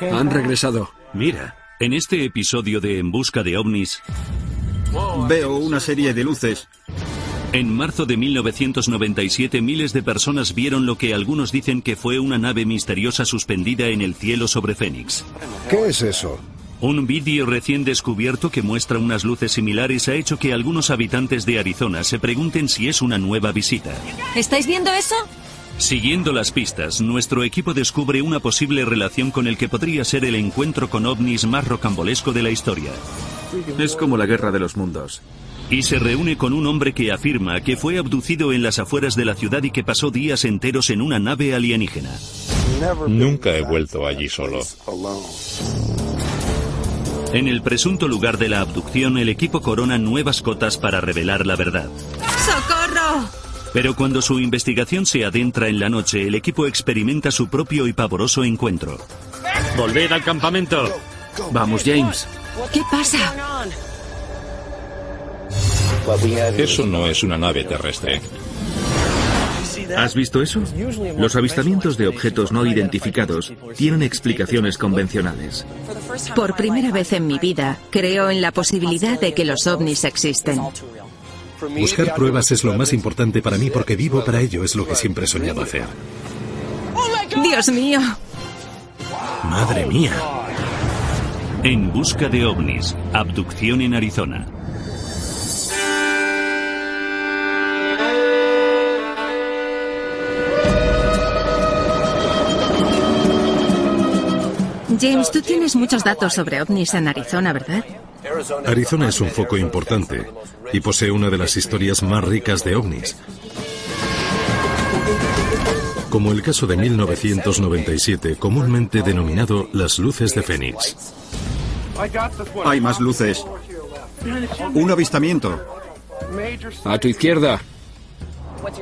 Han regresado. Mira, en este episodio de En Busca de OVNIs, Veo una serie de luces. en marzo de 1997 miles de personas vieron lo que algunos dicen que fue una nave misteriosa suspendida en el cielo sobre Phoenix. ¿Qué es eso? Un vídeo recién descubierto que muestra unas luces similares ha hecho que algunos habitantes de Arizona se pregunten si es una nueva visita. ¿Estáis viendo eso? Siguiendo las pistas, nuestro equipo descubre una posible relación con el que podría ser el encuentro con ovnis más rocambolesco de la historia. Es como la guerra de los mundos. Y se reúne con un hombre que afirma que fue abducido en las afueras de la ciudad y que pasó días enteros en una nave alienígena. Nunca he vuelto allí solo. En el presunto lugar de la abducción, el equipo corona nuevas cotas para revelar la verdad. ¡Socorro! Pero cuando su investigación se adentra en la noche, el equipo experimenta su propio y pavoroso encuentro. ¡Volved al campamento! Vamos, James. ¿Qué pasa? Eso no es una nave terrestre. ¿Has visto eso? Los avistamientos de objetos no identificados tienen explicaciones convencionales. Por primera vez en mi vida, creo en la posibilidad de que los ovnis existen. Buscar pruebas es lo más importante para mí porque vivo para ello, es lo que siempre he soñado hacer. Dios mío. Madre mía. En busca de ovnis, abducción en Arizona. James, tú tienes muchos datos sobre ovnis en Arizona, ¿verdad? Arizona es un foco importante y posee una de las historias más ricas de ovnis. Como el caso de 1997, comúnmente denominado las luces de Fénix. Hay más luces. Un avistamiento. A tu izquierda.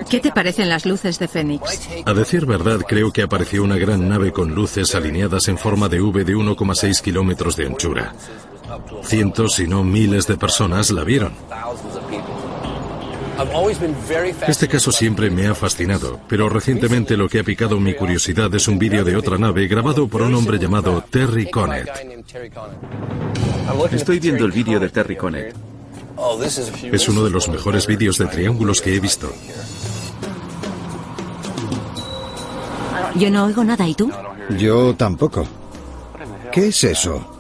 ¿Qué te parecen las luces de Fénix? A decir verdad, creo que apareció una gran nave con luces alineadas en forma de V de 1,6 kilómetros de anchura. Cientos, si no miles de personas la vieron. Este caso siempre me ha fascinado, pero recientemente lo que ha picado mi curiosidad es un vídeo de otra nave grabado por un hombre llamado Terry Connet. Estoy viendo el vídeo de Terry Connet. Es uno de los mejores vídeos de triángulos que he visto. Yo no oigo nada, ¿y tú? Yo tampoco. ¿Qué es eso?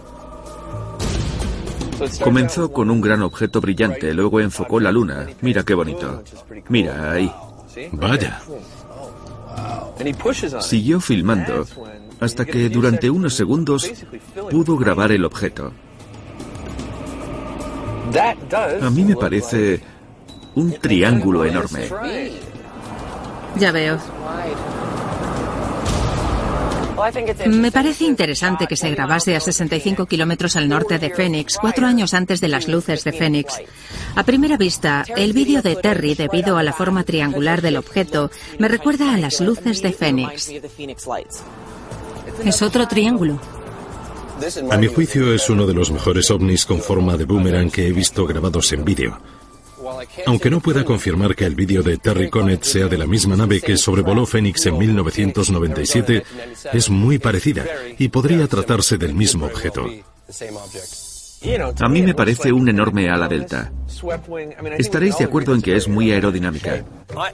Comenzó con un gran objeto brillante, luego enfocó la luna. Mira qué bonito. Mira ahí. Vaya. Siguió filmando hasta que durante unos segundos pudo grabar el objeto. A mí me parece un triángulo enorme. Ya veo. Me parece interesante que se grabase a 65 kilómetros al norte de Phoenix, cuatro años antes de las luces de Phoenix. A primera vista, el vídeo de Terry, debido a la forma triangular del objeto, me recuerda a las luces de Phoenix. Es otro triángulo. A mi juicio es uno de los mejores ovnis con forma de boomerang que he visto grabados en vídeo. Aunque no pueda confirmar que el vídeo de Terry Connet sea de la misma nave que sobrevoló Phoenix en 1997, es muy parecida y podría tratarse del mismo objeto. A mí me parece un enorme ala delta. Estaréis de acuerdo en que es muy aerodinámica.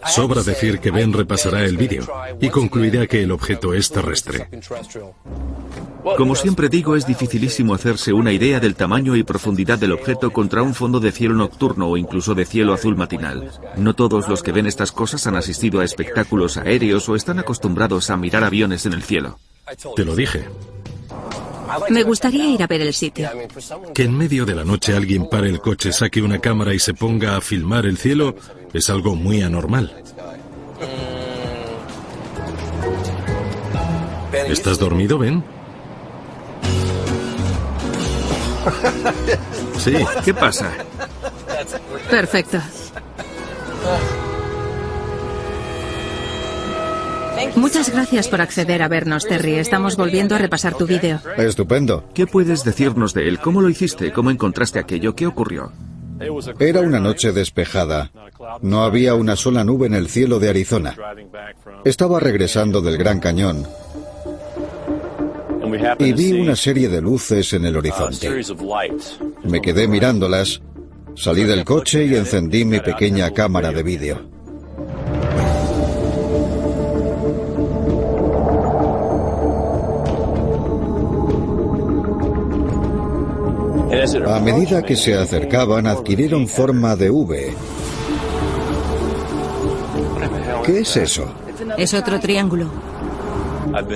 Sobra decir que Ben repasará el vídeo y concluirá que el objeto es terrestre. Como siempre digo, es dificilísimo hacerse una idea del tamaño y profundidad del objeto contra un fondo de cielo nocturno o incluso de cielo azul matinal. No todos los que ven estas cosas han asistido a espectáculos aéreos o están acostumbrados a mirar aviones en el cielo. Te lo dije. Me gustaría ir a ver el sitio. Que en medio de la noche alguien pare el coche, saque una cámara y se ponga a filmar el cielo es algo muy anormal. ¿Estás dormido, Ben? Sí, ¿qué pasa? Perfecto. Muchas gracias por acceder a vernos, Terry. Estamos volviendo a repasar tu vídeo. Estupendo. ¿Qué puedes decirnos de él? ¿Cómo lo hiciste? ¿Cómo encontraste aquello? ¿Qué ocurrió? Era una noche despejada. No había una sola nube en el cielo de Arizona. Estaba regresando del Gran Cañón y vi una serie de luces en el horizonte. Me quedé mirándolas, salí del coche y encendí mi pequeña cámara de vídeo. A medida que se acercaban adquirieron forma de V. ¿Qué es eso? Es otro triángulo.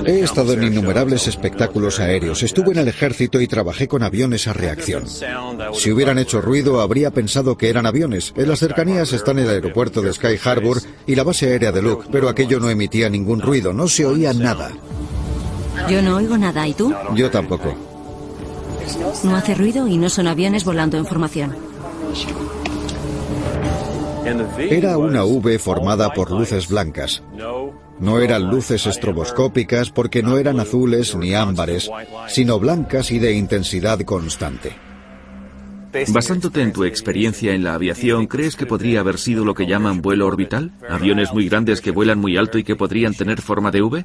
He estado en innumerables espectáculos aéreos, estuve en el ejército y trabajé con aviones a reacción. Si hubieran hecho ruido, habría pensado que eran aviones. En las cercanías están el aeropuerto de Sky Harbor y la base aérea de Luke, pero aquello no emitía ningún ruido, no se oía nada. Yo no oigo nada, ¿y tú? Yo tampoco. No hace ruido y no son aviones volando en formación. Era una V formada por luces blancas. No eran luces estroboscópicas porque no eran azules ni ámbares, sino blancas y de intensidad constante. Basándote en tu experiencia en la aviación, ¿crees que podría haber sido lo que llaman vuelo orbital? ¿Aviones muy grandes que vuelan muy alto y que podrían tener forma de V?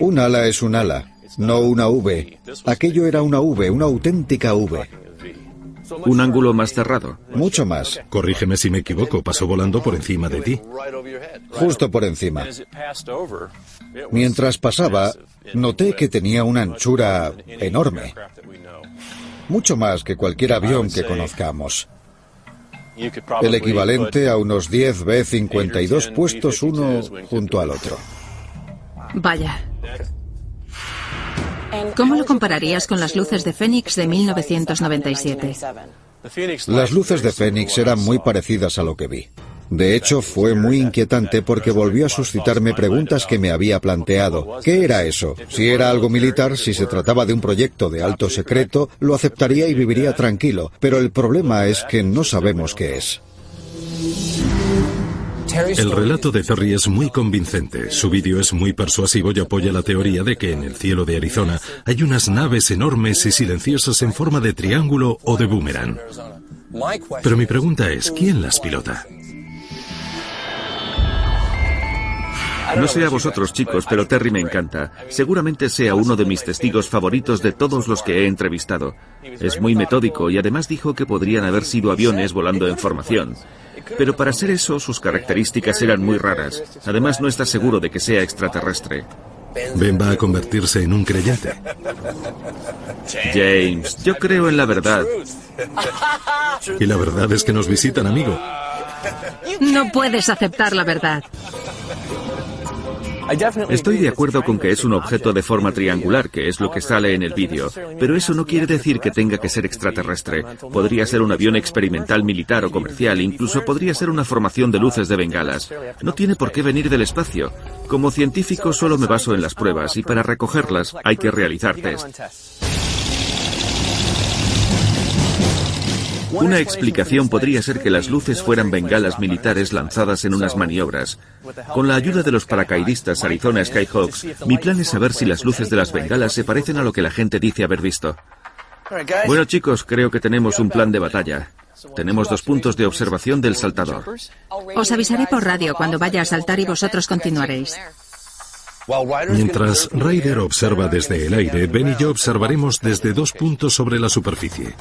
Un ala es un ala, no una V. Aquello era una V, una auténtica V. Un ángulo más cerrado. Mucho más. Corrígeme si me equivoco, pasó volando por encima de ti. Justo por encima. Mientras pasaba, noté que tenía una anchura enorme. Mucho más que cualquier avión que conozcamos. El equivalente a unos 10 B-52 puestos uno junto al otro. Vaya. ¿Cómo lo compararías con las luces de Fénix de 1997? Las luces de Fénix eran muy parecidas a lo que vi. De hecho, fue muy inquietante porque volvió a suscitarme preguntas que me había planteado. ¿Qué era eso? Si era algo militar, si se trataba de un proyecto de alto secreto, lo aceptaría y viviría tranquilo. Pero el problema es que no sabemos qué es. El relato de Terry es muy convincente. Su vídeo es muy persuasivo y apoya la teoría de que en el cielo de Arizona hay unas naves enormes y silenciosas en forma de triángulo o de boomerang. Pero mi pregunta es, ¿quién las pilota? No sé a vosotros chicos, pero Terry me encanta. Seguramente sea uno de mis testigos favoritos de todos los que he entrevistado. Es muy metódico y además dijo que podrían haber sido aviones volando en formación. Pero para ser eso, sus características eran muy raras. Además, no está seguro de que sea extraterrestre. Ben va a convertirse en un creyente. James, yo creo en la verdad. Y la verdad es que nos visitan, amigo. No puedes aceptar la verdad. Estoy de acuerdo con que es un objeto de forma triangular, que es lo que sale en el vídeo, pero eso no quiere decir que tenga que ser extraterrestre. Podría ser un avión experimental militar o comercial, incluso podría ser una formación de luces de bengalas. No tiene por qué venir del espacio. Como científico solo me baso en las pruebas y para recogerlas hay que realizar test. Una explicación podría ser que las luces fueran bengalas militares lanzadas en unas maniobras. Con la ayuda de los paracaidistas Arizona Skyhawks, mi plan es saber si las luces de las bengalas se parecen a lo que la gente dice haber visto. Bueno chicos, creo que tenemos un plan de batalla. Tenemos dos puntos de observación del saltador. Os avisaré por radio cuando vaya a saltar y vosotros continuaréis. Mientras Ryder observa desde el aire, Ben y yo observaremos desde dos puntos sobre la superficie.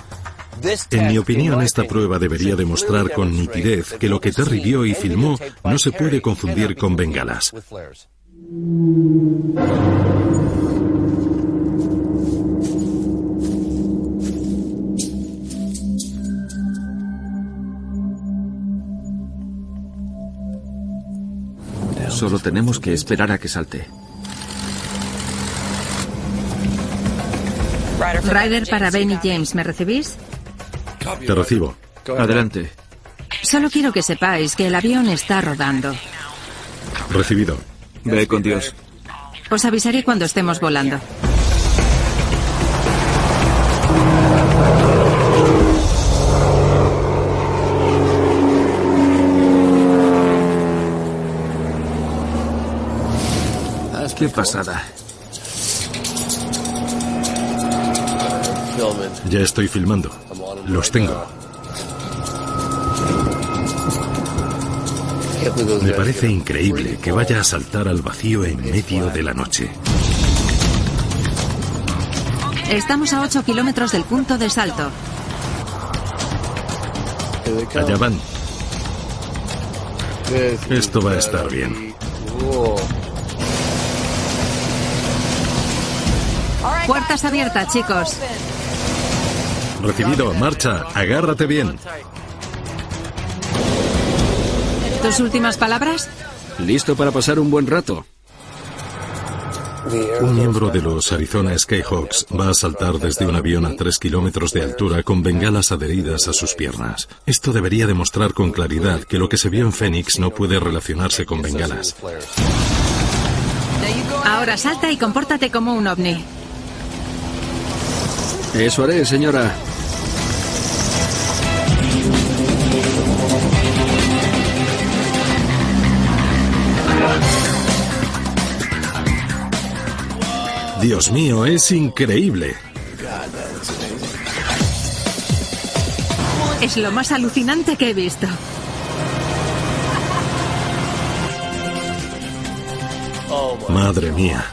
En mi opinión, esta prueba debería demostrar con nitidez que lo que Terry vio y filmó no se puede confundir con bengalas. Solo tenemos que esperar a que salte. Ryder para Ben y James, ¿me recibís? Te recibo. Adelante. Solo quiero que sepáis que el avión está rodando. Recibido. Ve con Dios. Os avisaré cuando estemos volando. Qué pasada. Ya estoy filmando. Los tengo. Me parece increíble que vaya a saltar al vacío en medio de la noche. Estamos a 8 kilómetros del punto de salto. Allá van. Esto va a estar bien. Puertas abiertas, chicos. Recibido, marcha, agárrate bien. ¿Tus últimas palabras? Listo para pasar un buen rato. Un miembro de los Arizona Skyhawks va a saltar desde un avión a 3 kilómetros de altura con bengalas adheridas a sus piernas. Esto debería demostrar con claridad que lo que se vio en Phoenix no puede relacionarse con bengalas. Ahora salta y compórtate como un ovni. Eso haré, señora. Dios mío, es increíble. Es lo más alucinante que he visto. Madre mía.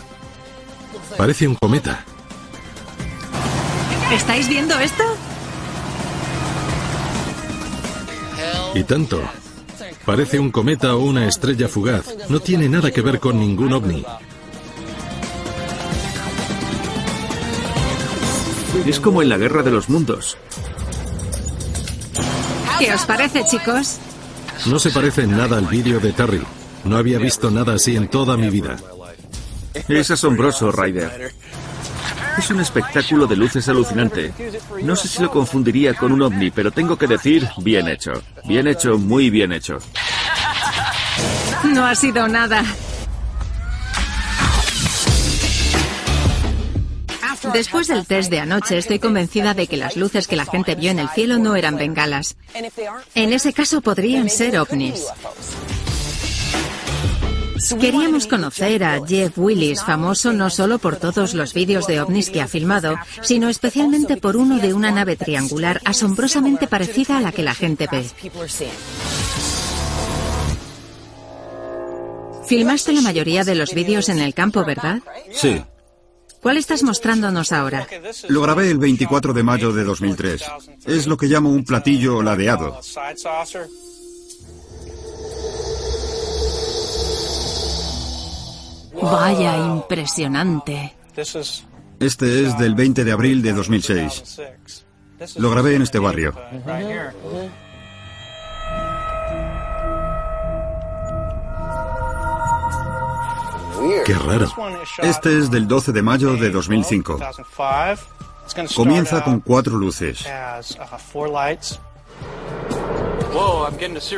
Parece un cometa. ¿Estáis viendo esto? Y tanto. Parece un cometa o una estrella fugaz. No tiene nada que ver con ningún ovni. Es como en la Guerra de los Mundos. ¿Qué os parece, chicos? No se parece en nada al vídeo de Terry. No había visto nada así en toda mi vida. Es asombroso, Ryder. Es un espectáculo de luces alucinante. No sé si lo confundiría con un ovni, pero tengo que decir, bien hecho. Bien hecho, muy bien hecho. No ha sido nada. Después del test de anoche, estoy convencida de que las luces que la gente vio en el cielo no eran bengalas. En ese caso podrían ser ovnis. Queríamos conocer a Jeff Willis, famoso no solo por todos los vídeos de ovnis que ha filmado, sino especialmente por uno de una nave triangular asombrosamente parecida a la que la gente ve. Filmaste la mayoría de los vídeos en el campo, ¿verdad? Sí. ¿Cuál estás mostrándonos ahora? Lo grabé el 24 de mayo de 2003. Es lo que llamo un platillo ladeado. Vaya, impresionante. Este es del 20 de abril de 2006. Lo grabé en este barrio. Qué raro. Este es del 12 de mayo de 2005. Comienza con cuatro luces.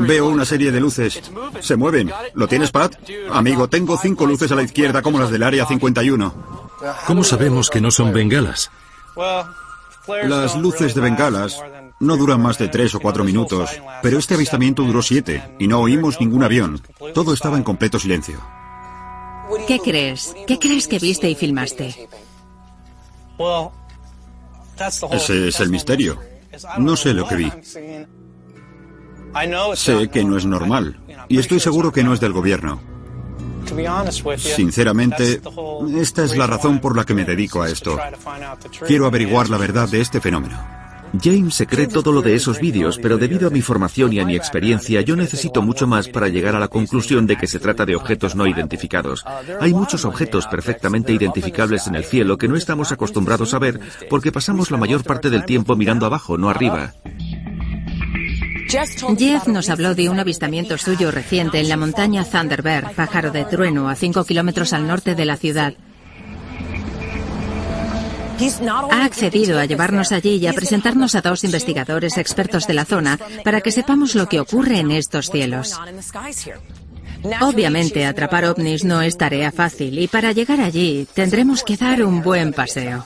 Veo una serie de luces. Se mueven. ¿Lo tienes, Pat? Amigo, tengo cinco luces a la izquierda como las del área 51. ¿Cómo sabemos que no son bengalas? Las luces de bengalas no duran más de tres o cuatro minutos, pero este avistamiento duró siete y no oímos ningún avión. Todo estaba en completo silencio. ¿Qué crees? ¿Qué crees que viste y filmaste? Ese es el misterio. No sé lo que vi. Sé que no es normal y estoy seguro que no es del gobierno. Sinceramente, esta es la razón por la que me dedico a esto. Quiero averiguar la verdad de este fenómeno. James se cree todo lo de esos vídeos, pero debido a mi formación y a mi experiencia, yo necesito mucho más para llegar a la conclusión de que se trata de objetos no identificados. Hay muchos objetos perfectamente identificables en el cielo que no estamos acostumbrados a ver porque pasamos la mayor parte del tiempo mirando abajo, no arriba. Jeff nos habló de un avistamiento suyo reciente en la montaña Thunderbird, pájaro de trueno, a 5 kilómetros al norte de la ciudad. Ha accedido a llevarnos allí y a presentarnos a dos investigadores expertos de la zona para que sepamos lo que ocurre en estos cielos. Obviamente, atrapar ovnis no es tarea fácil y para llegar allí tendremos que dar un buen paseo.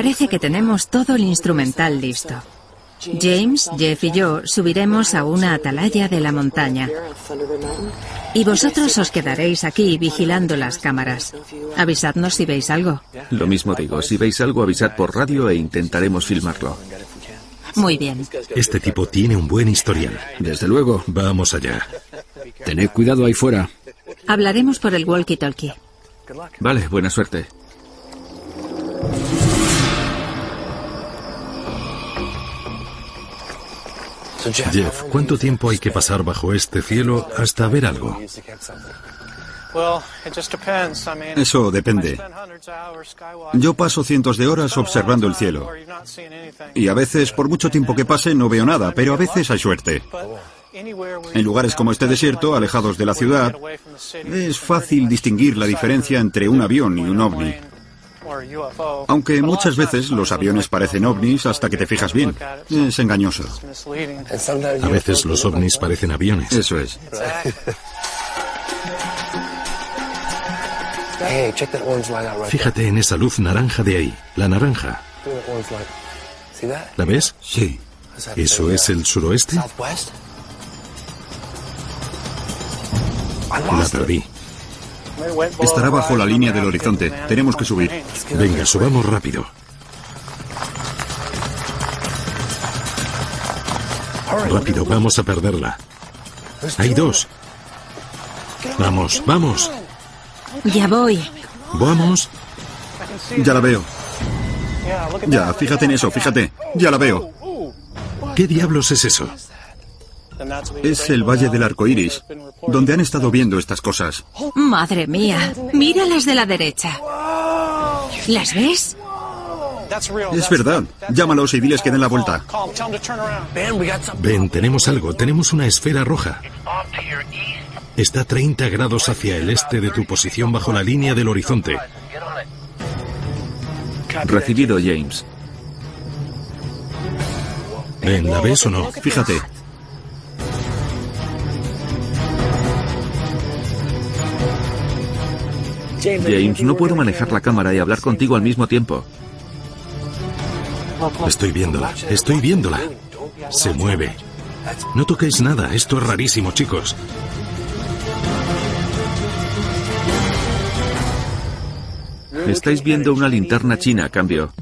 Parece que tenemos todo el instrumental listo. James, Jeff y yo subiremos a una atalaya de la montaña. Y vosotros os quedaréis aquí vigilando las cámaras. Avisadnos si veis algo. Lo mismo digo, si veis algo avisad por radio e intentaremos filmarlo. Muy bien. Este tipo tiene un buen historial. Desde luego. Vamos allá. Tened cuidado ahí fuera. Hablaremos por el walkie-talkie. Vale, buena suerte. Jeff, ¿cuánto tiempo hay que pasar bajo este cielo hasta ver algo? Eso depende. Yo paso cientos de horas observando el cielo. Y a veces, por mucho tiempo que pase, no veo nada, pero a veces hay suerte. En lugares como este desierto, alejados de la ciudad, es fácil distinguir la diferencia entre un avión y un ovni. Aunque muchas veces los aviones parecen ovnis hasta que te fijas bien. Es engañoso. A veces los ovnis parecen aviones. Eso es. Fíjate en esa luz naranja de ahí, la naranja. ¿La ves? Sí. ¿Eso es el suroeste? La perdí. Estará bajo la línea del horizonte. Tenemos que subir. Venga, subamos rápido. Rápido, vamos a perderla. Hay dos. Vamos, vamos. Ya voy. Vamos. Ya la veo. Ya, fíjate en eso, fíjate. Ya la veo. ¿Qué diablos es eso? Es el Valle del Arco Iris, donde han estado viendo estas cosas. Madre mía, mira las de la derecha. ¿Las ves? Es verdad. Llámalos y diles que den la vuelta. Ven, tenemos algo. Tenemos una esfera roja. Está 30 grados hacia el este de tu posición bajo la línea del horizonte. Recibido, James. Ven, ¿la ves o no? Fíjate. James, no puedo manejar la cámara y hablar contigo al mismo tiempo. Estoy viéndola, estoy viéndola. Se mueve. No toquéis nada, esto es rarísimo, chicos. Estáis viendo una linterna china, a cambio.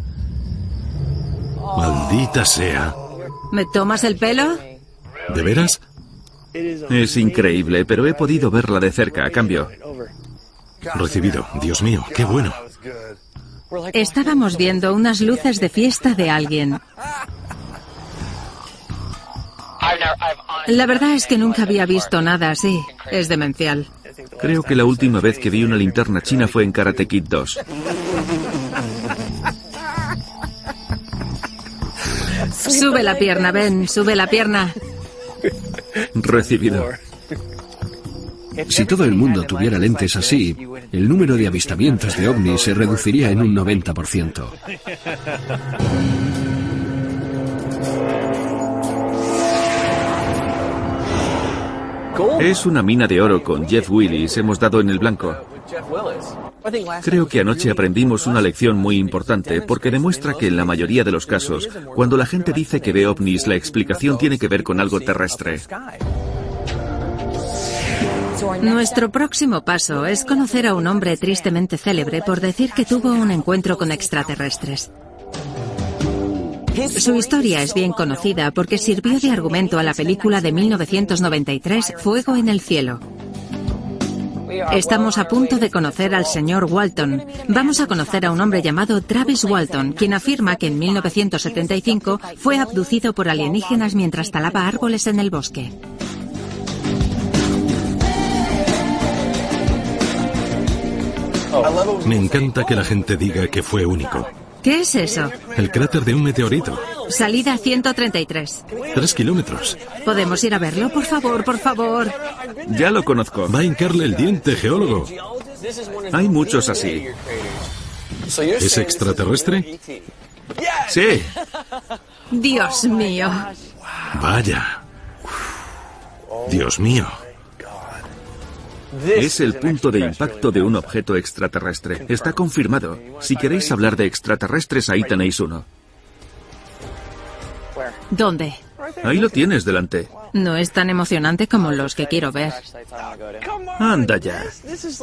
Maldita sea. ¿Me tomas el pelo? ¿De veras? Es increíble, pero he podido verla de cerca, a cambio. Recibido. Dios mío, qué bueno. Estábamos viendo unas luces de fiesta de alguien. La verdad es que nunca había visto nada así. Es demencial. Creo que la última vez que vi una linterna china fue en Karate Kid 2. Sube la pierna, Ben, sube la pierna. Recibido. Si todo el mundo tuviera lentes así, el número de avistamientos de ovnis se reduciría en un 90%. Es una mina de oro con Jeff Willis. Hemos dado en el blanco. Creo que anoche aprendimos una lección muy importante porque demuestra que en la mayoría de los casos, cuando la gente dice que ve ovnis, la explicación tiene que ver con algo terrestre. Nuestro próximo paso es conocer a un hombre tristemente célebre por decir que tuvo un encuentro con extraterrestres. Su historia es bien conocida porque sirvió de argumento a la película de 1993 Fuego en el cielo. Estamos a punto de conocer al señor Walton. Vamos a conocer a un hombre llamado Travis Walton, quien afirma que en 1975 fue abducido por alienígenas mientras talaba árboles en el bosque. Me encanta que la gente diga que fue único. ¿Qué es eso? El cráter de un meteorito. Salida 133. Tres kilómetros. ¿Podemos ir a verlo? Por favor, por favor. Ya lo conozco. Va a hincarle el diente, geólogo. Hay muchos así. ¿Es extraterrestre? Sí. Dios mío. Vaya. Dios mío. Es el punto de impacto de un objeto extraterrestre. Está confirmado. Si queréis hablar de extraterrestres, ahí tenéis uno. ¿Dónde? Ahí lo tienes delante. No es tan emocionante como los que quiero ver. Anda ya.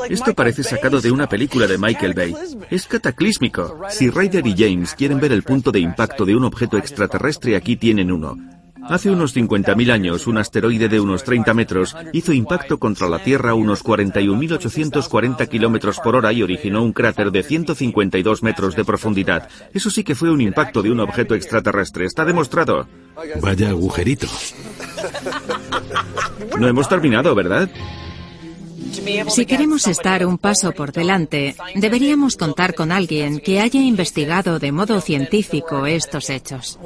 Esto parece sacado de una película de Michael Bay. Es cataclísmico. Si Ryder y James quieren ver el punto de impacto de un objeto extraterrestre, aquí tienen uno. Hace unos 50.000 años, un asteroide de unos 30 metros hizo impacto contra la Tierra a unos 41.840 kilómetros por hora y originó un cráter de 152 metros de profundidad. Eso sí que fue un impacto de un objeto extraterrestre. Está demostrado. Vaya agujerito. No hemos terminado, ¿verdad? Si queremos estar un paso por delante, deberíamos contar con alguien que haya investigado de modo científico estos hechos.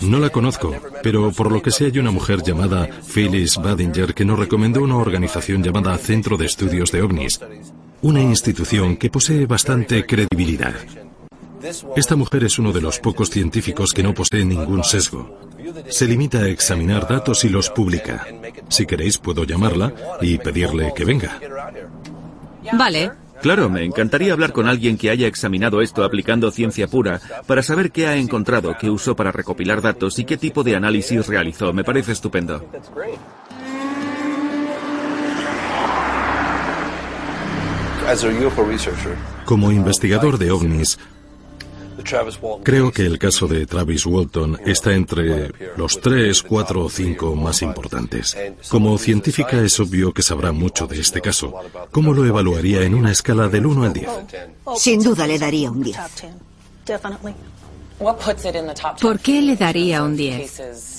No la conozco, pero por lo que sé hay una mujer llamada Phyllis Badinger que nos recomendó una organización llamada Centro de Estudios de OVNIs, una institución que posee bastante credibilidad. Esta mujer es uno de los pocos científicos que no posee ningún sesgo. Se limita a examinar datos y los publica. Si queréis, puedo llamarla y pedirle que venga. Vale. Claro, me encantaría hablar con alguien que haya examinado esto aplicando ciencia pura para saber qué ha encontrado, qué usó para recopilar datos y qué tipo de análisis realizó. Me parece estupendo. Como investigador de ovnis, Creo que el caso de Travis Walton está entre los tres, cuatro o cinco más importantes. Como científica es obvio que sabrá mucho de este caso. ¿Cómo lo evaluaría en una escala del 1 al 10? Sin duda le daría un 10. ¿Por qué le daría un 10?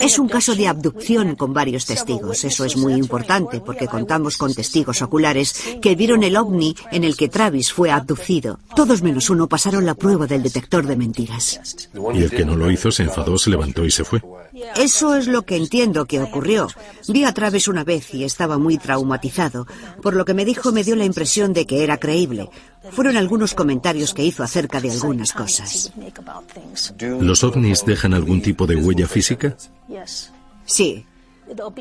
Es un caso de abducción con varios testigos. Eso es muy importante porque contamos con testigos oculares que vieron el ovni en el que Travis fue abducido. Todos menos uno pasaron la prueba del detector de mentiras. Y el que no lo hizo se enfadó, se levantó y se fue. Eso es lo que entiendo que ocurrió. Vi a Travis una vez y estaba muy traumatizado. Por lo que me dijo me dio la impresión de que era creíble. Fueron algunos comentarios que hizo acerca de algunas cosas. ¿Los ovnis dejan algún tipo de huella física? Sí.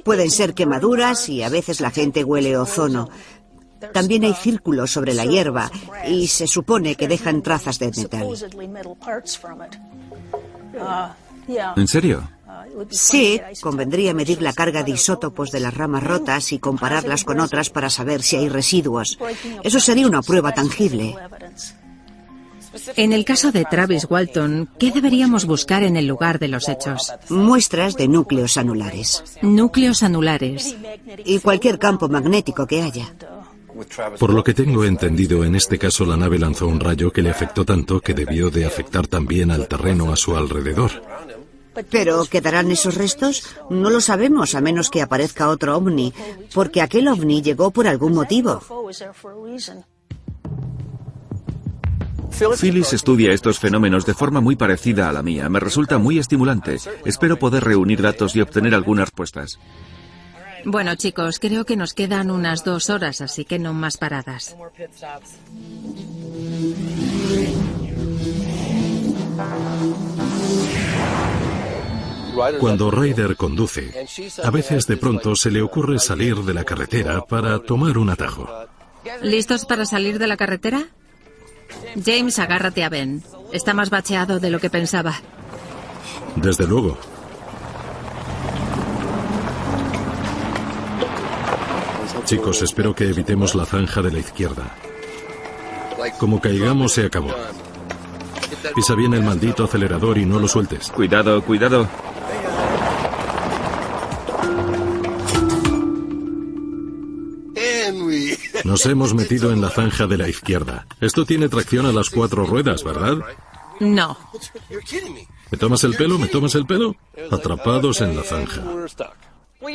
Pueden ser quemaduras y a veces la gente huele ozono. También hay círculos sobre la hierba y se supone que dejan trazas de metal. ¿En serio? Sí, convendría medir la carga de isótopos de las ramas rotas y compararlas con otras para saber si hay residuos. Eso sería una prueba tangible. En el caso de Travis Walton, ¿qué deberíamos buscar en el lugar de los hechos? Muestras de núcleos anulares. Núcleos anulares. Y cualquier campo magnético que haya. Por lo que tengo entendido, en este caso la nave lanzó un rayo que le afectó tanto que debió de afectar también al terreno a su alrededor. ¿Pero quedarán esos restos? No lo sabemos a menos que aparezca otro ovni, porque aquel ovni llegó por algún motivo. Phyllis estudia estos fenómenos de forma muy parecida a la mía. Me resulta muy estimulante. Espero poder reunir datos y obtener algunas respuestas. Bueno, chicos, creo que nos quedan unas dos horas, así que no más paradas. Cuando Ryder conduce, a veces de pronto se le ocurre salir de la carretera para tomar un atajo. ¿Listos para salir de la carretera? James, agárrate a Ben. Está más bacheado de lo que pensaba. Desde luego. Chicos, espero que evitemos la zanja de la izquierda. Como caigamos, se acabó. Pisa bien el maldito acelerador y no lo sueltes. Cuidado, cuidado. Nos hemos metido en la zanja de la izquierda. Esto tiene tracción a las cuatro ruedas, ¿verdad? No. ¿Me tomas el pelo? ¿Me tomas el pelo? Atrapados en la zanja.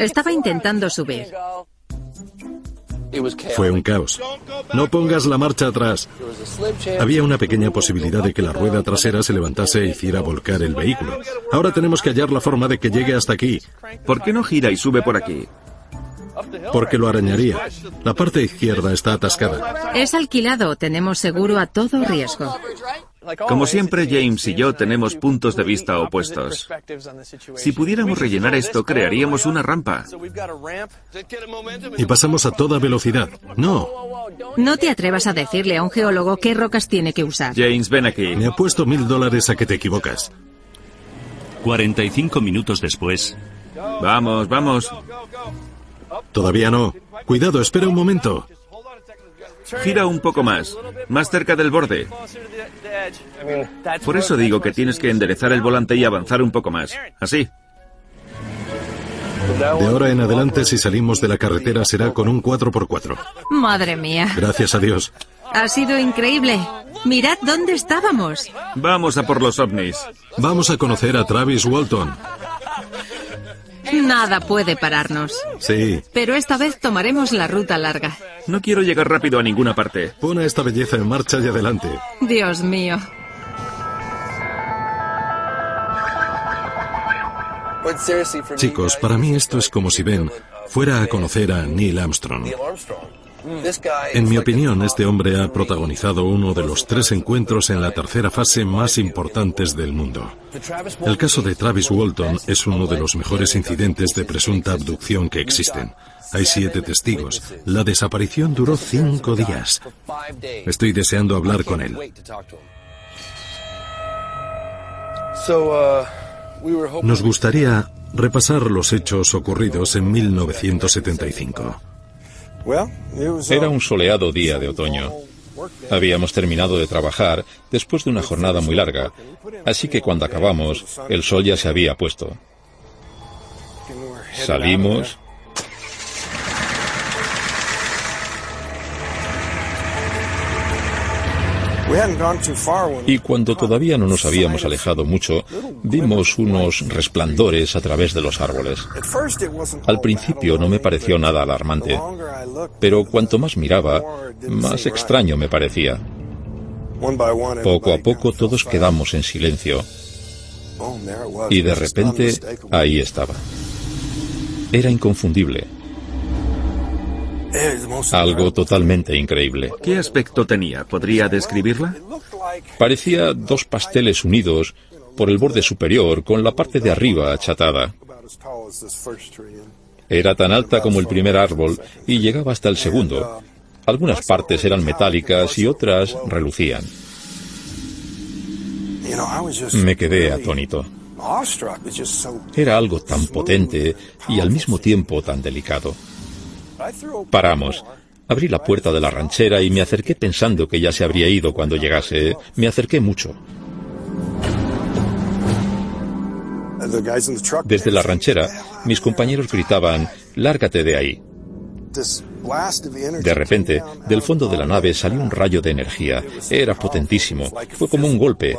Estaba intentando subir. Fue un caos. No pongas la marcha atrás. Había una pequeña posibilidad de que la rueda trasera se levantase e hiciera volcar el vehículo. Ahora tenemos que hallar la forma de que llegue hasta aquí. ¿Por qué no gira y sube por aquí? Porque lo arañaría. La parte izquierda está atascada. Es alquilado. Tenemos seguro a todo riesgo. Como siempre, James y yo tenemos puntos de vista opuestos. Si pudiéramos rellenar esto, crearíamos una rampa. Y pasamos a toda velocidad. No. No te atrevas a decirle a un geólogo qué rocas tiene que usar. James, ven aquí. Me apuesto mil dólares a que te equivocas. 45 minutos después. Vamos, vamos. Todavía no. Cuidado, espera un momento. Gira un poco más, más cerca del borde. Por eso digo que tienes que enderezar el volante y avanzar un poco más. Así. De ahora en adelante, si salimos de la carretera, será con un 4x4. Madre mía. Gracias a Dios. Ha sido increíble. Mirad dónde estábamos. Vamos a por los ovnis. Vamos a conocer a Travis Walton. Nada puede pararnos. Sí. Pero esta vez tomaremos la ruta larga. No quiero llegar rápido a ninguna parte. Pon a esta belleza en marcha y adelante. Dios mío. Chicos, para mí esto es como si Ben fuera a conocer a Neil Armstrong. En mi opinión, este hombre ha protagonizado uno de los tres encuentros en la tercera fase más importantes del mundo. El caso de Travis Walton es uno de los mejores incidentes de presunta abducción que existen. Hay siete testigos. La desaparición duró cinco días. Estoy deseando hablar con él. Nos gustaría repasar los hechos ocurridos en 1975. Era un soleado día de otoño. Habíamos terminado de trabajar después de una jornada muy larga, así que cuando acabamos, el sol ya se había puesto. Salimos, Y cuando todavía no nos habíamos alejado mucho, vimos unos resplandores a través de los árboles. Al principio no me pareció nada alarmante, pero cuanto más miraba, más extraño me parecía. Poco a poco todos quedamos en silencio. Y de repente, ahí estaba. Era inconfundible. Algo totalmente increíble. ¿Qué aspecto tenía? ¿Podría describirla? Parecía dos pasteles unidos por el borde superior con la parte de arriba achatada. Era tan alta como el primer árbol y llegaba hasta el segundo. Algunas partes eran metálicas y otras relucían. Me quedé atónito. Era algo tan potente y al mismo tiempo tan delicado. Paramos. Abrí la puerta de la ranchera y me acerqué pensando que ya se habría ido cuando llegase. Me acerqué mucho. Desde la ranchera, mis compañeros gritaban, lárgate de ahí. De repente, del fondo de la nave salió un rayo de energía. Era potentísimo. Fue como un golpe.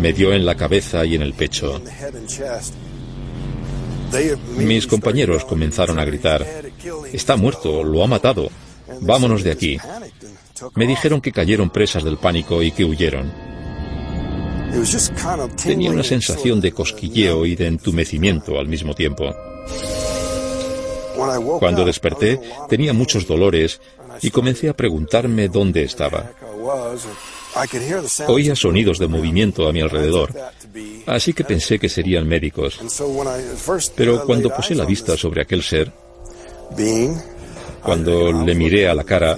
Me dio en la cabeza y en el pecho. Mis compañeros comenzaron a gritar, está muerto, lo ha matado, vámonos de aquí. Me dijeron que cayeron presas del pánico y que huyeron. Tenía una sensación de cosquilleo y de entumecimiento al mismo tiempo. Cuando desperté, tenía muchos dolores y comencé a preguntarme dónde estaba. Oía sonidos de movimiento a mi alrededor, así que pensé que serían médicos. Pero cuando posé la vista sobre aquel ser, cuando le miré a la cara,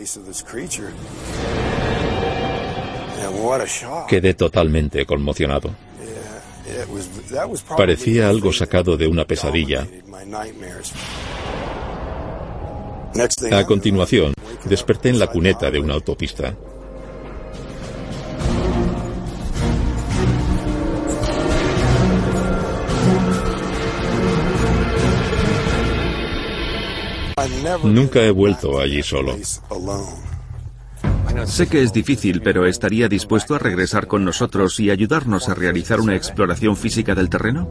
quedé totalmente conmocionado. Parecía algo sacado de una pesadilla. A continuación, desperté en la cuneta de una autopista. Nunca he vuelto allí solo. Sé que es difícil, pero ¿estaría dispuesto a regresar con nosotros y ayudarnos a realizar una exploración física del terreno?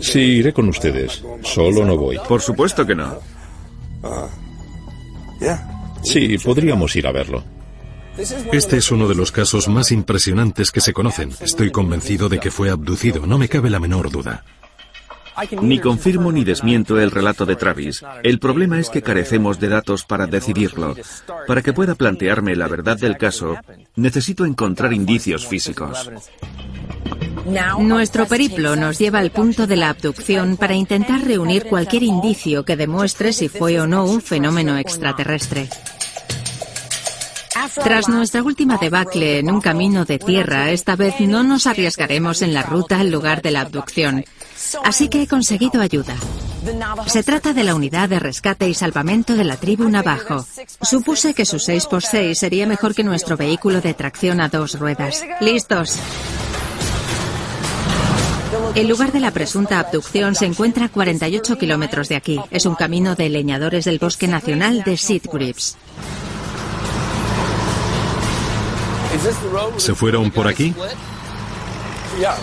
Sí, iré con ustedes. Solo no voy. Por supuesto que no. Sí, podríamos ir a verlo. Este es uno de los casos más impresionantes que se conocen. Estoy convencido de que fue abducido, no me cabe la menor duda. Ni confirmo ni desmiento el relato de Travis. El problema es que carecemos de datos para decidirlo. Para que pueda plantearme la verdad del caso, necesito encontrar indicios físicos. Nuestro periplo nos lleva al punto de la abducción para intentar reunir cualquier indicio que demuestre si fue o no un fenómeno extraterrestre. Tras nuestra última debacle en un camino de tierra, esta vez no nos arriesgaremos en la ruta al lugar de la abducción. Así que he conseguido ayuda. Se trata de la unidad de rescate y salvamento de la tribu Navajo. Supuse que su 6x6 sería mejor que nuestro vehículo de tracción a dos ruedas. ¿Listos? El lugar de la presunta abducción se encuentra a 48 kilómetros de aquí. Es un camino de leñadores del Bosque Nacional de Sitgrips. ¿Se fueron por aquí?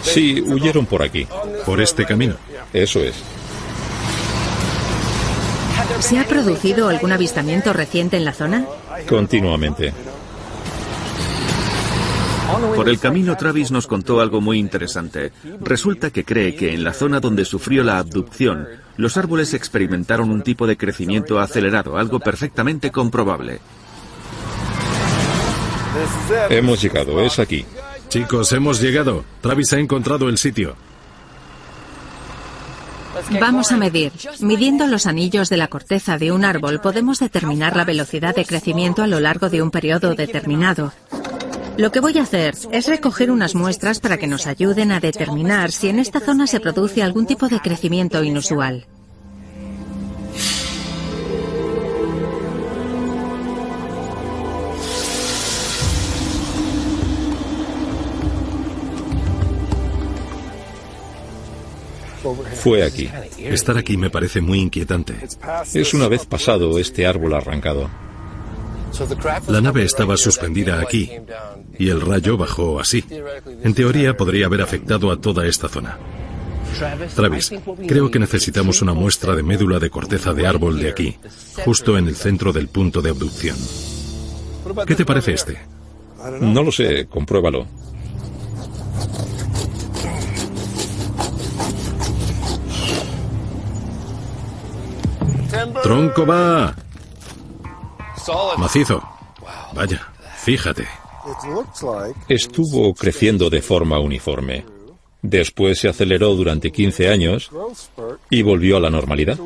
Sí, huyeron por aquí. ¿Por este camino? Eso es. ¿Se ha producido algún avistamiento reciente en la zona? Continuamente. Por el camino, Travis nos contó algo muy interesante. Resulta que cree que en la zona donde sufrió la abducción, los árboles experimentaron un tipo de crecimiento acelerado, algo perfectamente comprobable. Hemos llegado, es aquí. Chicos, hemos llegado. Travis ha encontrado el sitio. Vamos a medir. Midiendo los anillos de la corteza de un árbol podemos determinar la velocidad de crecimiento a lo largo de un periodo determinado. Lo que voy a hacer es recoger unas muestras para que nos ayuden a determinar si en esta zona se produce algún tipo de crecimiento inusual. Fue aquí. Estar aquí me parece muy inquietante. Es una vez pasado este árbol arrancado. La nave estaba suspendida aquí y el rayo bajó así. En teoría podría haber afectado a toda esta zona. Travis, creo que necesitamos una muestra de médula de corteza de árbol de aquí, justo en el centro del punto de abducción. ¿Qué te parece este? No lo sé, compruébalo. Tronco va. Macizo. Vaya, fíjate. Estuvo creciendo de forma uniforme. Después se aceleró durante 15 años y volvió a la normalidad.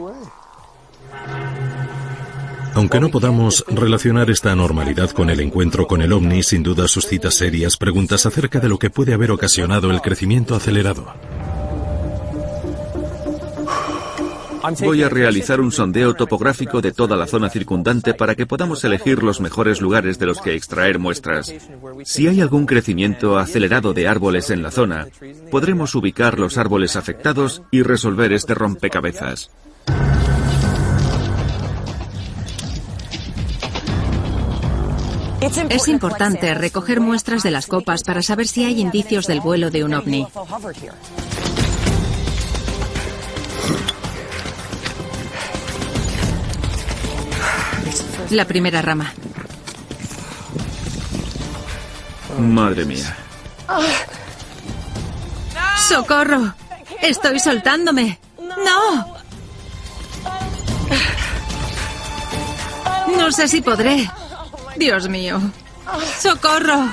Aunque no podamos relacionar esta anormalidad con el encuentro con el ovni, sin duda suscita serias preguntas acerca de lo que puede haber ocasionado el crecimiento acelerado. Voy a realizar un sondeo topográfico de toda la zona circundante para que podamos elegir los mejores lugares de los que extraer muestras. Si hay algún crecimiento acelerado de árboles en la zona, podremos ubicar los árboles afectados y resolver este rompecabezas. Es importante recoger muestras de las copas para saber si hay indicios del vuelo de un ovni. La primera rama. Madre mía. ¡Socorro! Estoy soltándome. ¡No! No sé si podré. Dios mío. ¡Socorro!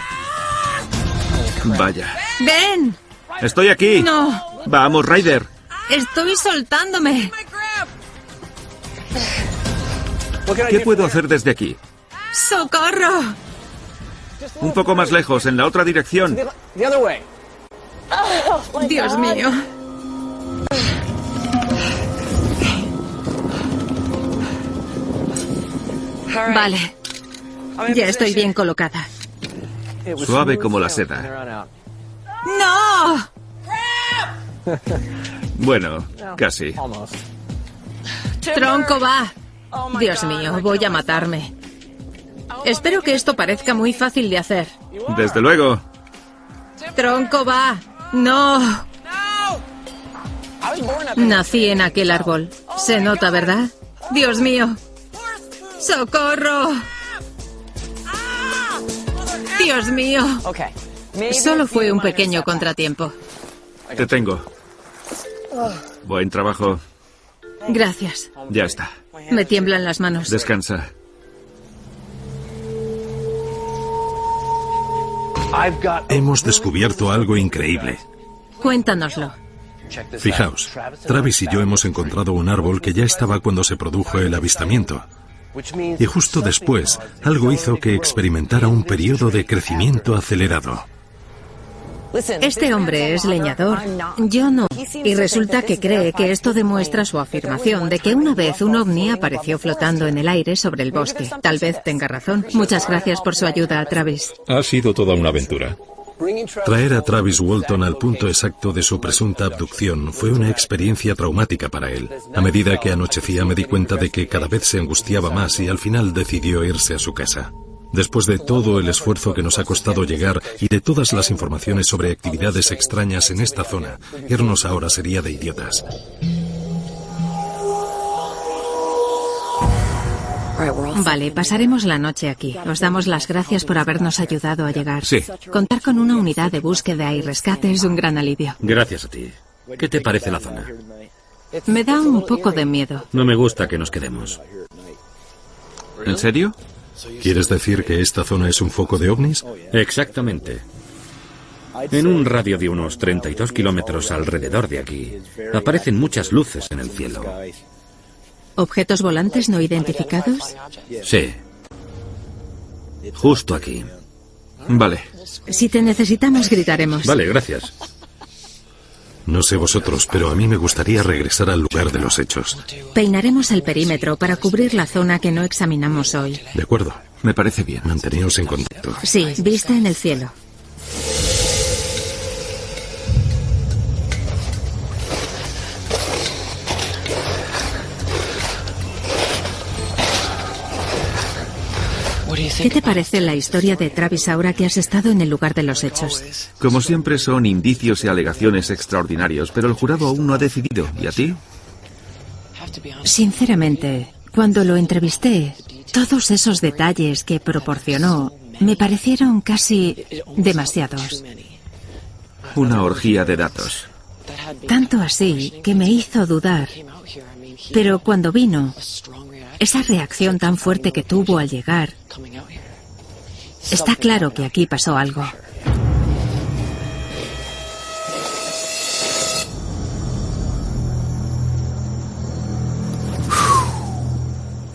Vaya. ¡Ven! Estoy aquí. No. Vamos, Ryder. Estoy soltándome. ¿Qué puedo hacer desde aquí? ¡Socorro! Un poco más lejos, en la otra dirección. Dios mío. Vale. Ya estoy bien colocada. Suave como la seda. ¡No! Bueno, casi. Tronco va. Dios mío, voy a matarme. Espero que esto parezca muy fácil de hacer. Desde luego. Tronco va. No. Nací en aquel árbol. Se nota, ¿verdad? Dios mío. ¡Socorro! Dios mío. Solo fue un pequeño contratiempo. Te tengo. Buen trabajo. Gracias. Ya está. Me tiemblan las manos. Descansa. Hemos descubierto algo increíble. Cuéntanoslo. Fijaos, Travis y yo hemos encontrado un árbol que ya estaba cuando se produjo el avistamiento. Y justo después, algo hizo que experimentara un periodo de crecimiento acelerado. Este hombre es leñador, yo no. Y resulta que cree que esto demuestra su afirmación de que una vez un ovni apareció flotando en el aire sobre el bosque. Tal vez tenga razón. Muchas gracias por su ayuda, Travis. Ha sido toda una aventura. Traer a Travis Walton al punto exacto de su presunta abducción fue una experiencia traumática para él. A medida que anochecía me di cuenta de que cada vez se angustiaba más y al final decidió irse a su casa. Después de todo el esfuerzo que nos ha costado llegar y de todas las informaciones sobre actividades extrañas en esta zona, irnos ahora sería de idiotas. Vale, pasaremos la noche aquí. Os damos las gracias por habernos ayudado a llegar. Sí. Contar con una unidad de búsqueda y rescate es un gran alivio. Gracias a ti. ¿Qué te parece la zona? Me da un poco de miedo. No me gusta que nos quedemos. ¿En serio? ¿Quieres decir que esta zona es un foco de ovnis? Exactamente. En un radio de unos 32 kilómetros alrededor de aquí, aparecen muchas luces en el cielo. ¿Objetos volantes no identificados? Sí. Justo aquí. Vale. Si te necesitamos, gritaremos. Vale, gracias. No sé vosotros, pero a mí me gustaría regresar al lugar de los hechos. Peinaremos el perímetro para cubrir la zona que no examinamos hoy. De acuerdo. Me parece bien. Manteneos en contacto. Sí, vista en el cielo. ¿Qué te parece la historia de Travis ahora que has estado en el lugar de los hechos? Como siempre son indicios y alegaciones extraordinarios, pero el jurado aún no ha decidido. ¿Y a ti? Sinceramente, cuando lo entrevisté, todos esos detalles que proporcionó me parecieron casi demasiados. Una orgía de datos. Tanto así que me hizo dudar. Pero cuando vino, esa reacción tan fuerte que tuvo al llegar, está claro que aquí pasó algo.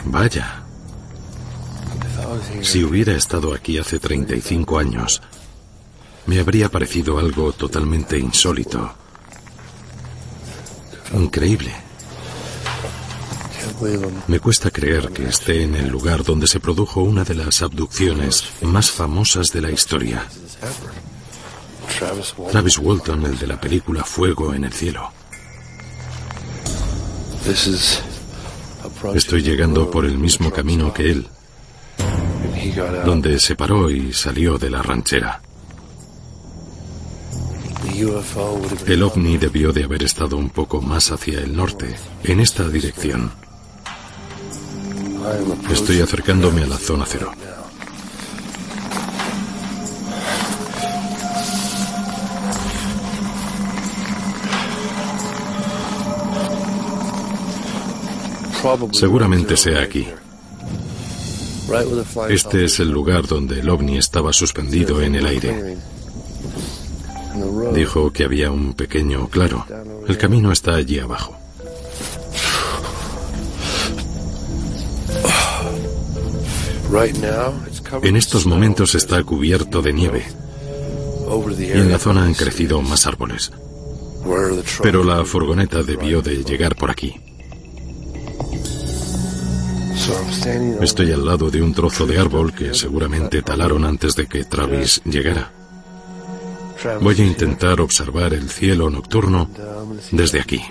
Vaya. Si hubiera estado aquí hace 35 años, me habría parecido algo totalmente insólito. Increíble. Me cuesta creer que esté en el lugar donde se produjo una de las abducciones más famosas de la historia. Travis Walton, el de la película Fuego en el cielo. Estoy llegando por el mismo camino que él, donde se paró y salió de la ranchera. El ovni debió de haber estado un poco más hacia el norte, en esta dirección. Estoy acercándome a la zona cero. Seguramente sea aquí. Este es el lugar donde el ovni estaba suspendido en el aire. Dijo que había un pequeño claro. El camino está allí abajo. En estos momentos está cubierto de nieve. Y en la zona han crecido más árboles. Pero la furgoneta debió de llegar por aquí. Estoy al lado de un trozo de árbol que seguramente talaron antes de que Travis llegara. Voy a intentar observar el cielo nocturno desde aquí.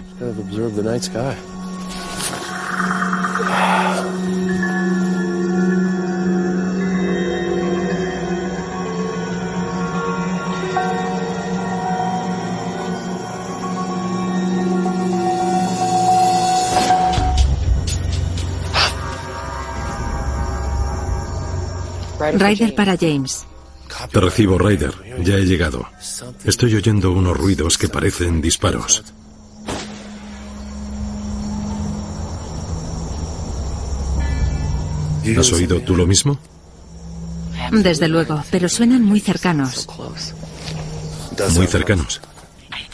Ryder para James. Te recibo, Ryder. Ya he llegado. Estoy oyendo unos ruidos que parecen disparos. ¿Has oído tú lo mismo? Desde luego, pero suenan muy cercanos. Muy cercanos.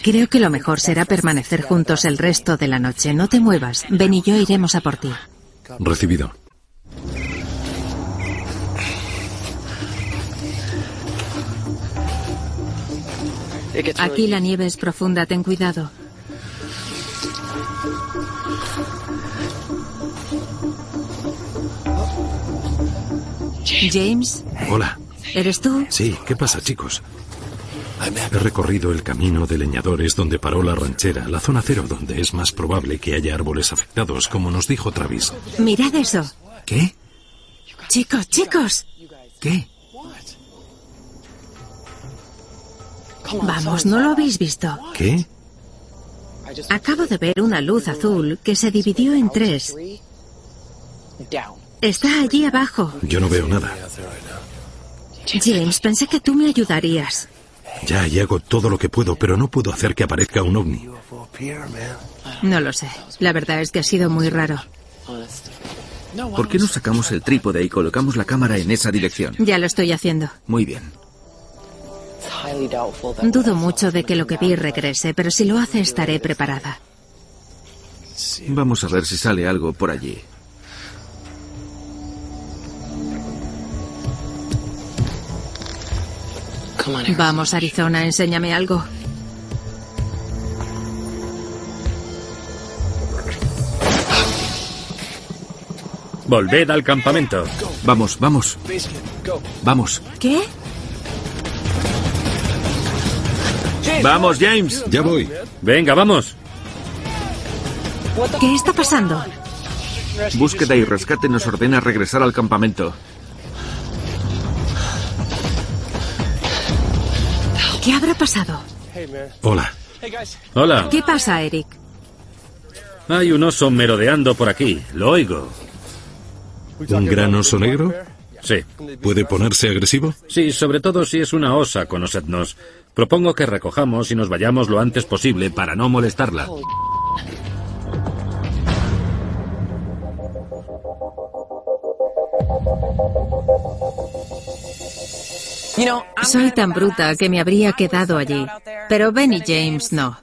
Creo que lo mejor será permanecer juntos el resto de la noche. No te muevas. Ben y yo iremos a por ti. Recibido. Aquí la nieve es profunda, ten cuidado. James. Hola. ¿Eres tú? Sí, ¿qué pasa, chicos? He recorrido el camino de leñadores donde paró la ranchera, la zona cero donde es más probable que haya árboles afectados, como nos dijo Travis. Mirad eso. ¿Qué? Chicos, chicos. ¿Qué? Vamos, ¿no lo habéis visto? ¿Qué? Acabo de ver una luz azul que se dividió en tres. Está allí abajo. Yo no veo nada. James, pensé que tú me ayudarías. Ya, y hago todo lo que puedo, pero no puedo hacer que aparezca un ovni. No lo sé. La verdad es que ha sido muy raro. ¿Por qué no sacamos el trípode y colocamos la cámara en esa dirección? Ya lo estoy haciendo. Muy bien. Dudo mucho de que lo que vi regrese, pero si lo hace estaré preparada. Vamos a ver si sale algo por allí. Vamos, Arizona, enséñame algo. Volved al campamento. Vamos, vamos. Vamos. ¿Qué? Vamos, James. Ya voy. Venga, vamos. ¿Qué está pasando? Búsqueda y rescate nos ordena regresar al campamento. ¿Qué habrá pasado? Hola. Hola. ¿Qué pasa, Eric? Hay un oso merodeando por aquí. Lo oigo. ¿Un gran oso negro? Sí. ¿Puede ponerse agresivo? Sí, sobre todo si es una osa, conocernos. Propongo que recojamos y nos vayamos lo antes posible para no molestarla. Soy tan bruta que me habría quedado allí, pero Ben y James no.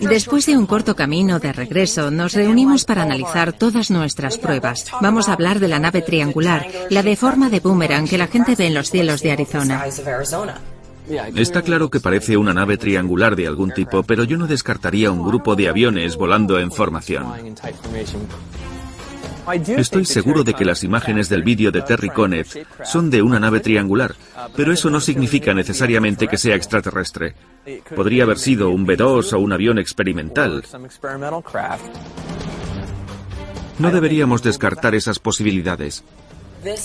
Después de un corto camino de regreso, nos reunimos para analizar todas nuestras pruebas. Vamos a hablar de la nave triangular, la de forma de boomerang que la gente ve en los cielos de Arizona. Está claro que parece una nave triangular de algún tipo, pero yo no descartaría un grupo de aviones volando en formación. Estoy seguro de que las imágenes del vídeo de Terry Connet son de una nave triangular, pero eso no significa necesariamente que sea extraterrestre. Podría haber sido un B-2 o un avión experimental. No deberíamos descartar esas posibilidades.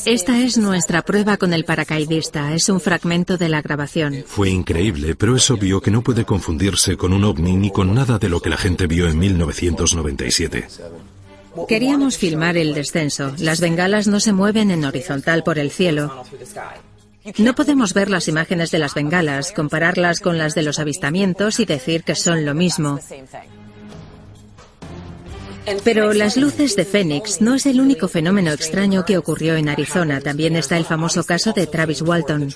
Esta es nuestra prueba con el paracaidista. Es un fragmento de la grabación. Fue increíble, pero es obvio que no puede confundirse con un ovni ni con nada de lo que la gente vio en 1997. Queríamos filmar el descenso. Las bengalas no se mueven en horizontal por el cielo. No podemos ver las imágenes de las bengalas, compararlas con las de los avistamientos y decir que son lo mismo. Pero las luces de Phoenix no es el único fenómeno extraño que ocurrió en Arizona. También está el famoso caso de Travis Walton.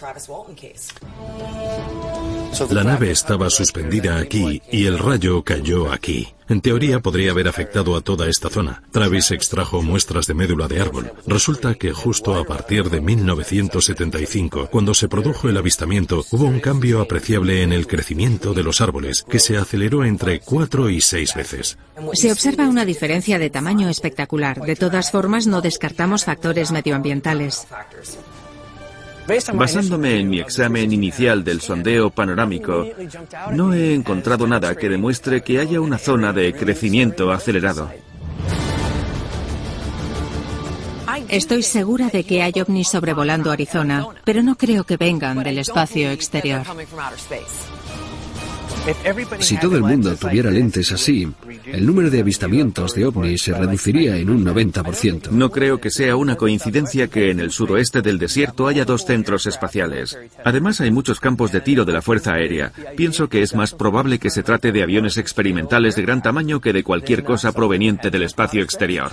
La nave estaba suspendida aquí y el rayo cayó aquí. En teoría podría haber afectado a toda esta zona. Travis extrajo muestras de médula de árbol. Resulta que justo a partir de 1975, cuando se produjo el avistamiento, hubo un cambio apreciable en el crecimiento de los árboles, que se aceleró entre cuatro y seis veces. Se observa una diferencia de tamaño espectacular. De todas formas, no descartamos factores medioambientales. Basándome en mi examen inicial del sondeo panorámico, no he encontrado nada que demuestre que haya una zona de crecimiento acelerado. Estoy segura de que hay ovnis sobrevolando Arizona, pero no creo que vengan del espacio exterior. Si todo el mundo tuviera lentes así, el número de avistamientos de ovnis se reduciría en un 90%. No creo que sea una coincidencia que en el suroeste del desierto haya dos centros espaciales. Además, hay muchos campos de tiro de la Fuerza Aérea. Pienso que es más probable que se trate de aviones experimentales de gran tamaño que de cualquier cosa proveniente del espacio exterior.